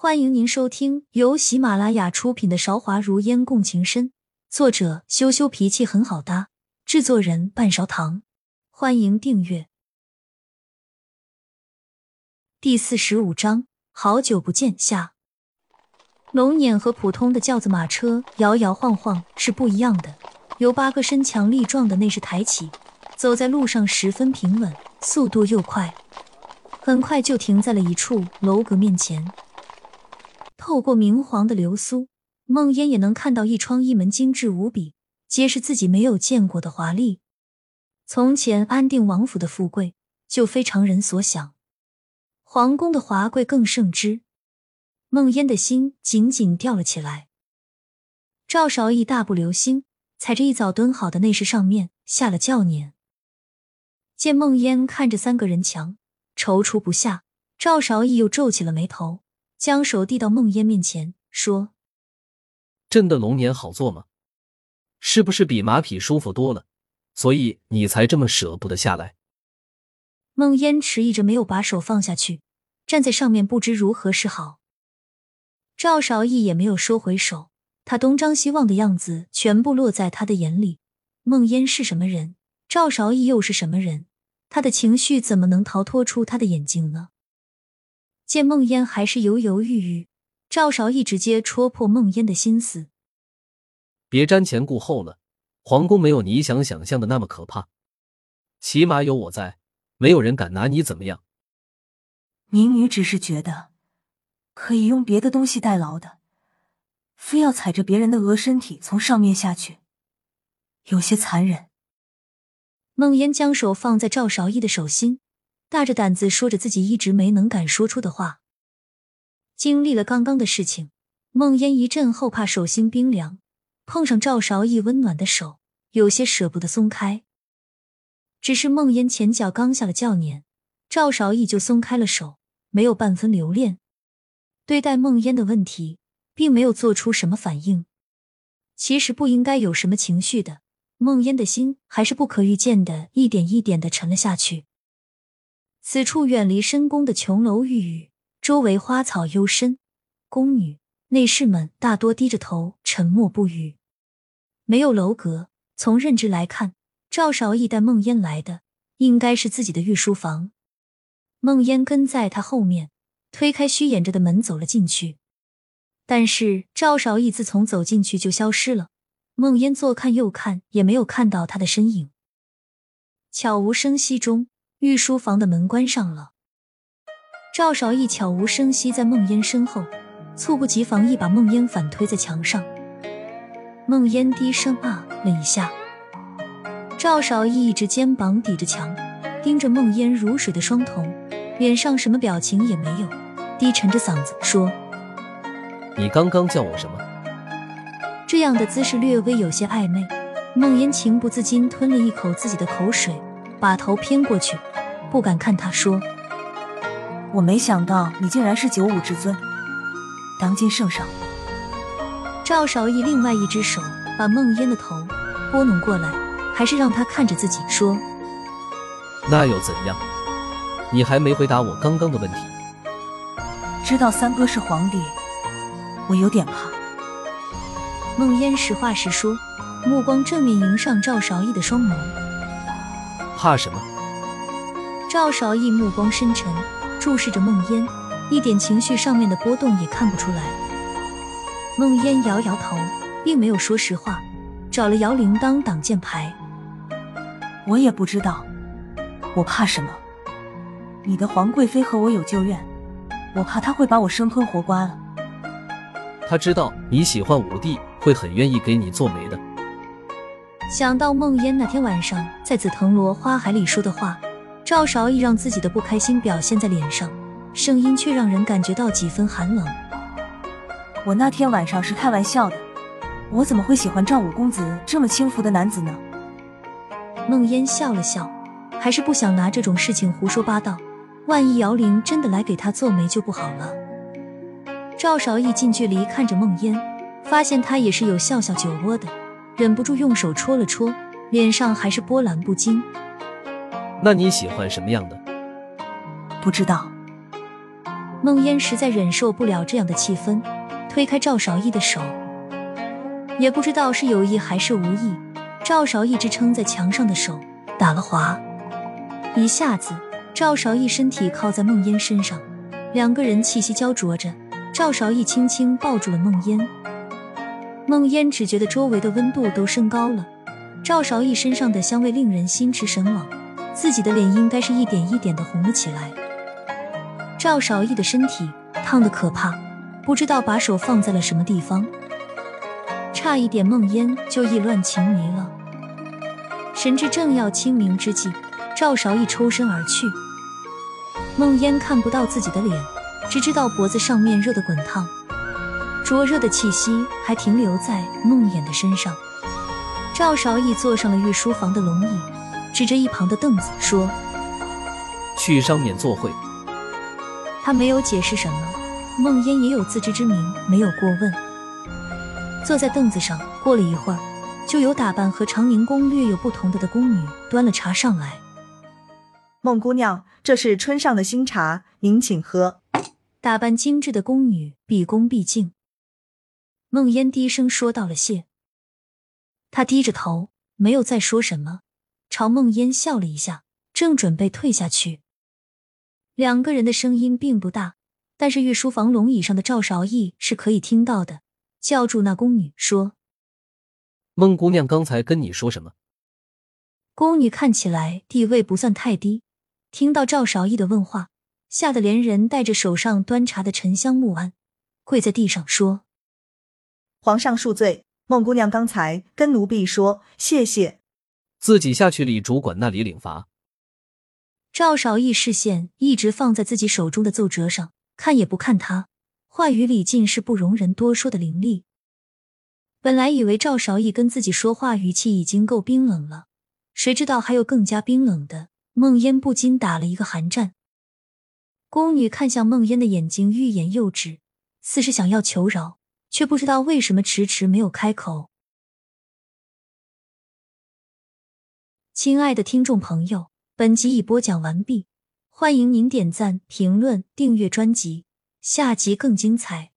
欢迎您收听由喜马拉雅出品的《韶华如烟共情深》，作者羞羞脾气很好搭，制作人半勺糖。欢迎订阅。第四十五章，好久不见下。龙辇和普通的轿子马车摇摇晃晃是不一样的，由八个身强力壮的内侍抬起，走在路上十分平稳，速度又快，很快就停在了一处楼阁面前。透过明黄的流苏，梦烟也能看到一窗一门精致无比，皆是自己没有见过的华丽。从前安定王府的富贵就非常人所想，皇宫的华贵更胜之。梦烟的心紧紧吊了起来。赵少义大步流星，踩着一早蹲好的内侍上面下了轿辇。见梦烟看着三个人墙，踌躇不下，赵少义又皱起了眉头。将手递到梦烟面前，说：“朕的龙年好做吗？是不是比马匹舒服多了？所以你才这么舍不得下来？”梦烟迟疑着没有把手放下去，站在上面不知如何是好。赵少义也没有收回手，他东张西望的样子全部落在他的眼里。梦烟是什么人？赵少义又是什么人？他的情绪怎么能逃脱出他的眼睛呢？见梦烟还是犹犹豫豫，赵韶义直接戳破梦烟的心思：“别瞻前顾后了，皇宫没有你想想象的那么可怕，起码有我在，没有人敢拿你怎么样。”民女只是觉得可以用别的东西代劳的，非要踩着别人的鹅身体从上面下去，有些残忍。梦烟将手放在赵韶义的手心。大着胆子说着自己一直没能敢说出的话。经历了刚刚的事情，梦烟一阵后怕，手心冰凉，碰上赵少义温暖的手，有些舍不得松开。只是梦烟前脚刚下了轿辇，赵少义就松开了手，没有半分留恋。对待梦烟的问题，并没有做出什么反应。其实不应该有什么情绪的，梦烟的心还是不可预见的，一点一点的沉了下去。此处远离深宫的琼楼玉宇，周围花草幽深，宫女、内侍们大多低着头，沉默不语。没有楼阁，从认知来看，赵少义带梦烟来的应该是自己的御书房。梦烟跟在他后面，推开虚掩着的门走了进去。但是赵少义自从走进去就消失了，梦烟左看右看，也没有看到他的身影。悄无声息中。御书房的门关上了，赵少义悄无声息在孟烟身后，猝不及防一把孟烟反推在墙上。孟烟低声啊了一下，赵少义一只肩膀抵着墙，盯着孟烟如水的双瞳，脸上什么表情也没有，低沉着嗓子说：“你刚刚叫我什么？”这样的姿势略微有些暧昧，孟烟情不自禁吞了一口自己的口水。把头偏过去，不敢看他，说：“我没想到你竟然是九五至尊，当今圣上。”赵少义另外一只手把梦烟的头拨弄过来，还是让他看着自己说：“那又怎样？你还没回答我刚刚的问题。”知道三哥是皇帝，我有点怕。梦烟实话实说，目光正面迎上赵少义的双眸。怕什么？赵少义目光深沉，注视着梦烟，一点情绪上面的波动也看不出来。梦烟摇摇头，并没有说实话，找了摇铃铛挡箭牌。我也不知道，我怕什么？你的皇贵妃和我有旧怨，我怕她会把我生吞活剐了。他知道你喜欢武帝，会很愿意给你做媒的。想到梦烟那天晚上在紫藤萝花海里说的话，赵少义让自己的不开心表现在脸上，声音却让人感觉到几分寒冷。我那天晚上是开玩笑的，我怎么会喜欢赵五公子这么轻浮的男子呢？梦烟笑了笑，还是不想拿这种事情胡说八道，万一姚玲真的来给他做媒就不好了。赵少义近距离看着梦烟，发现他也是有笑笑酒窝的。忍不住用手戳了戳，脸上还是波澜不惊。那你喜欢什么样的？不知道。孟烟实在忍受不了这样的气氛，推开赵少义的手。也不知道是有意还是无意，赵少义支撑在墙上的手打了滑，一下子赵少义身体靠在孟烟身上，两个人气息焦灼着。赵少义轻轻抱住了孟烟，孟烟只觉得周围的温度都升高了，赵少义身上的香味令人心驰神往，自己的脸应该是一点一点的红了起来。赵少义的身体烫得可怕，不知道把手放在了什么地方。差一点，梦烟就意乱情迷了。神志正要清明之际，赵少义抽身而去。梦烟看不到自己的脸，只知道脖子上面热得滚烫，灼热的气息还停留在梦魇的身上。赵少义坐上了御书房的龙椅，指着一旁的凳子说：“去上面坐会。”他没有解释什么，梦烟也有自知之明，没有过问。坐在凳子上，过了一会儿，就有打扮和长宁宫略有不同的的宫女端了茶上来。孟姑娘，这是春上的新茶，您请喝。打扮精致的宫女毕恭毕敬。孟烟低声说道了谢。他低着头，没有再说什么，朝孟烟笑了一下，正准备退下去。两个人的声音并不大，但是御书房龙椅上的赵韶义是可以听到的。叫住那宫女说：“孟姑娘刚才跟你说什么？”宫女看起来地位不算太低，听到赵韶义的问话，吓得连人带着手上端茶的沉香木安，跪在地上说：“皇上恕罪，孟姑娘刚才跟奴婢说谢谢，自己下去李主管那里领罚。”赵少义视线一直放在自己手中的奏折上，看也不看他。话语里尽是不容人多说的凌厉。本来以为赵少义跟自己说话语气已经够冰冷了，谁知道还有更加冰冷的。孟烟不禁打了一个寒战。宫女看向孟烟的眼睛欲言又止，似是想要求饶，却不知道为什么迟迟没有开口。亲爱的听众朋友，本集已播讲完毕，欢迎您点赞、评论、订阅专辑。下集更精彩。